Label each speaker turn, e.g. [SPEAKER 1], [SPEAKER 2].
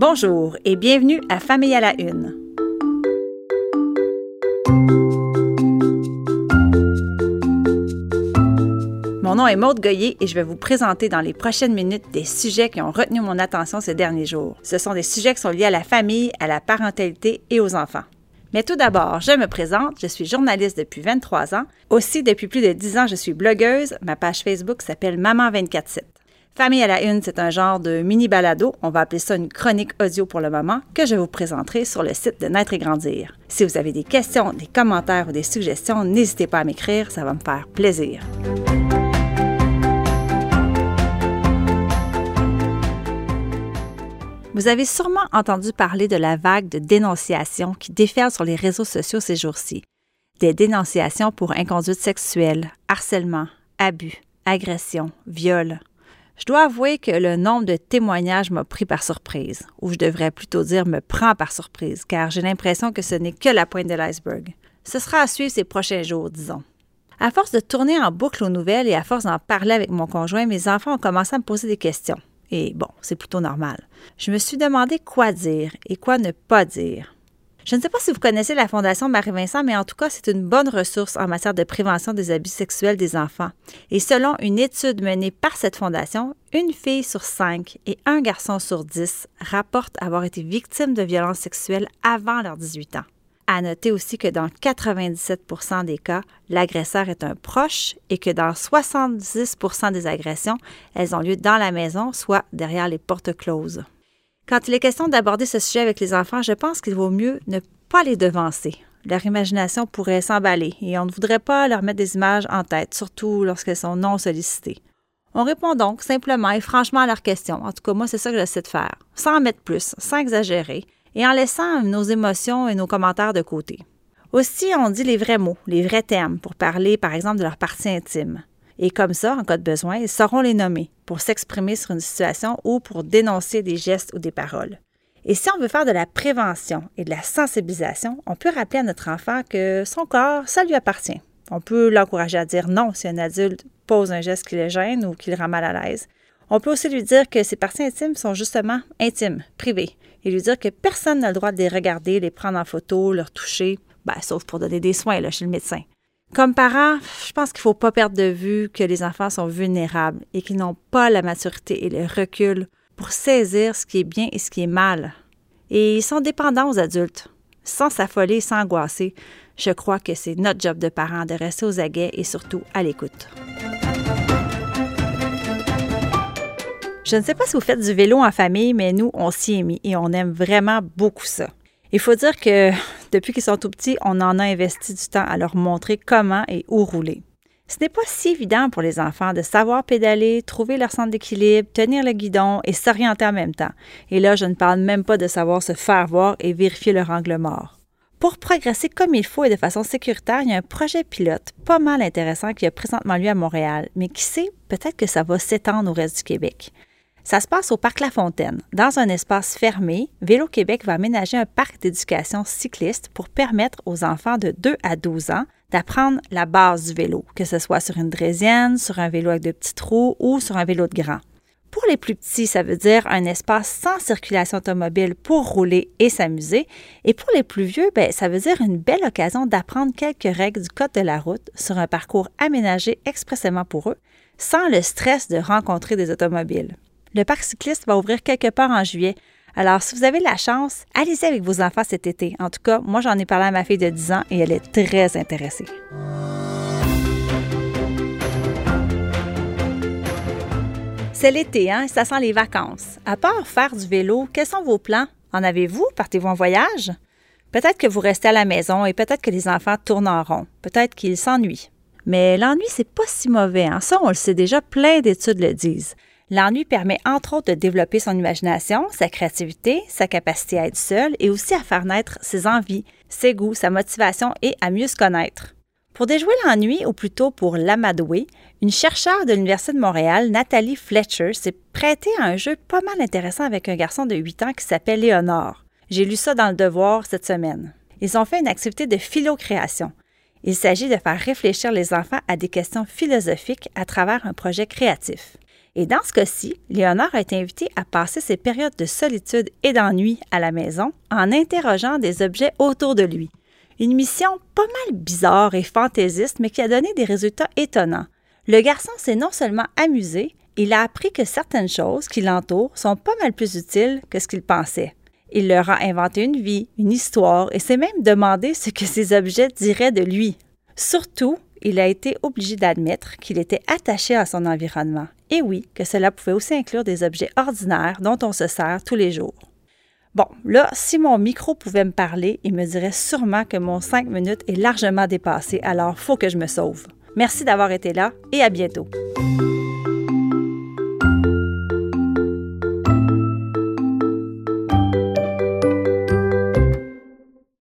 [SPEAKER 1] Bonjour et bienvenue à Famille à la Une. Mon nom est Maude Goyer et je vais vous présenter dans les prochaines minutes des sujets qui ont retenu mon attention ces derniers jours. Ce sont des sujets qui sont liés à la famille, à la parentalité et aux enfants. Mais tout d'abord, je me présente, je suis journaliste depuis 23 ans. Aussi, depuis plus de 10 ans, je suis blogueuse. Ma page Facebook s'appelle Maman 247. Famille à la une, c'est un genre de mini balado, on va appeler ça une chronique audio pour le moment, que je vous présenterai sur le site de Naître et Grandir. Si vous avez des questions, des commentaires ou des suggestions, n'hésitez pas à m'écrire, ça va me faire plaisir. Vous avez sûrement entendu parler de la vague de dénonciations qui déferle sur les réseaux sociaux ces jours-ci. Des dénonciations pour inconduite sexuelle, harcèlement, abus, agression, viol. Je dois avouer que le nombre de témoignages m'a pris par surprise, ou je devrais plutôt dire me prend par surprise, car j'ai l'impression que ce n'est que la pointe de l'iceberg. Ce sera à suivre ces prochains jours, disons. À force de tourner en boucle aux nouvelles et à force d'en parler avec mon conjoint, mes enfants ont commencé à me poser des questions. Et bon, c'est plutôt normal. Je me suis demandé quoi dire et quoi ne pas dire. Je ne sais pas si vous connaissez la Fondation Marie-Vincent, mais en tout cas, c'est une bonne ressource en matière de prévention des abus sexuels des enfants. Et selon une étude menée par cette fondation, une fille sur cinq et un garçon sur dix rapportent avoir été victimes de violences sexuelles avant leurs 18 ans. À noter aussi que dans 97% des cas, l'agresseur est un proche et que dans 70% des agressions, elles ont lieu dans la maison, soit derrière les portes closes. Quand il est question d'aborder ce sujet avec les enfants, je pense qu'il vaut mieux ne pas les devancer. Leur imagination pourrait s'emballer et on ne voudrait pas leur mettre des images en tête, surtout lorsqu'elles sont non sollicitées. On répond donc simplement et franchement à leurs questions. En tout cas, moi, c'est ça que j'essaie de faire, sans en mettre plus, sans exagérer, et en laissant nos émotions et nos commentaires de côté. Aussi, on dit les vrais mots, les vrais termes pour parler, par exemple, de leur partie intime. Et comme ça, en cas de besoin, ils sauront les nommer pour s'exprimer sur une situation ou pour dénoncer des gestes ou des paroles. Et si on veut faire de la prévention et de la sensibilisation, on peut rappeler à notre enfant que son corps, ça lui appartient. On peut l'encourager à dire non si un adulte pose un geste qui le gêne ou qui le rend mal à l'aise. On peut aussi lui dire que ses parties intimes sont justement intimes, privées, et lui dire que personne n'a le droit de les regarder, les prendre en photo, leur toucher, ben, sauf pour donner des soins là, chez le médecin. Comme parents, je pense qu'il ne faut pas perdre de vue que les enfants sont vulnérables et qu'ils n'ont pas la maturité et le recul pour saisir ce qui est bien et ce qui est mal. Et ils sont dépendants aux adultes. Sans s'affoler, sans angoisser, je crois que c'est notre job de parents de rester aux aguets et surtout à l'écoute. Je ne sais pas si vous faites du vélo en famille, mais nous, on s'y est mis et on aime vraiment beaucoup ça. Il faut dire que depuis qu'ils sont tout petits, on en a investi du temps à leur montrer comment et où rouler. Ce n'est pas si évident pour les enfants de savoir pédaler, trouver leur centre d'équilibre, tenir le guidon et s'orienter en même temps. Et là, je ne parle même pas de savoir se faire voir et vérifier leur angle mort. Pour progresser comme il faut et de façon sécuritaire, il y a un projet pilote pas mal intéressant qui a présentement lieu à Montréal, mais qui sait, peut-être que ça va s'étendre au reste du Québec. Ça se passe au Parc La Fontaine. Dans un espace fermé, Vélo Québec va aménager un parc d'éducation cycliste pour permettre aux enfants de 2 à 12 ans d'apprendre la base du vélo, que ce soit sur une draisienne, sur un vélo avec de petits trous ou sur un vélo de grand. Pour les plus petits, ça veut dire un espace sans circulation automobile pour rouler et s'amuser. Et pour les plus vieux, ben, ça veut dire une belle occasion d'apprendre quelques règles du code de la route sur un parcours aménagé expressément pour eux, sans le stress de rencontrer des automobiles. Le parc cycliste va ouvrir quelque part en juillet. Alors, si vous avez la chance, allez-y avec vos enfants cet été. En tout cas, moi, j'en ai parlé à ma fille de 10 ans et elle est très intéressée. C'est l'été, hein? Ça sent les vacances. À part faire du vélo, quels sont vos plans? En avez-vous? Partez-vous en voyage? Peut-être que vous restez à la maison et peut-être que les enfants tournent en rond. Peut-être qu'ils s'ennuient. Mais l'ennui, c'est pas si mauvais. Hein? Ça, on le sait déjà, plein d'études le disent. L'ennui permet entre autres de développer son imagination, sa créativité, sa capacité à être seul et aussi à faire naître ses envies, ses goûts, sa motivation et à mieux se connaître. Pour déjouer l'ennui, ou plutôt pour l'amadouer, une chercheure de l'Université de Montréal, Nathalie Fletcher, s'est prêtée à un jeu pas mal intéressant avec un garçon de 8 ans qui s'appelle Léonore. J'ai lu ça dans le devoir cette semaine. Ils ont fait une activité de philo-création. Il s'agit de faire réfléchir les enfants à des questions philosophiques à travers un projet créatif. Et dans ce cas-ci, Léonard été invité à passer ses périodes de solitude et d'ennui à la maison en interrogeant des objets autour de lui. Une mission pas mal bizarre et fantaisiste, mais qui a donné des résultats étonnants. Le garçon s'est non seulement amusé, il a appris que certaines choses qui l'entourent sont pas mal plus utiles que ce qu'il pensait. Il leur a inventé une vie, une histoire, et s'est même demandé ce que ces objets diraient de lui. Surtout, il a été obligé d'admettre qu'il était attaché à son environnement. Et oui, que cela pouvait aussi inclure des objets ordinaires dont on se sert tous les jours. Bon, là, si mon micro pouvait me parler, il me dirait sûrement que mon 5 minutes est largement dépassé, alors faut que je me sauve. Merci d'avoir été là et à bientôt.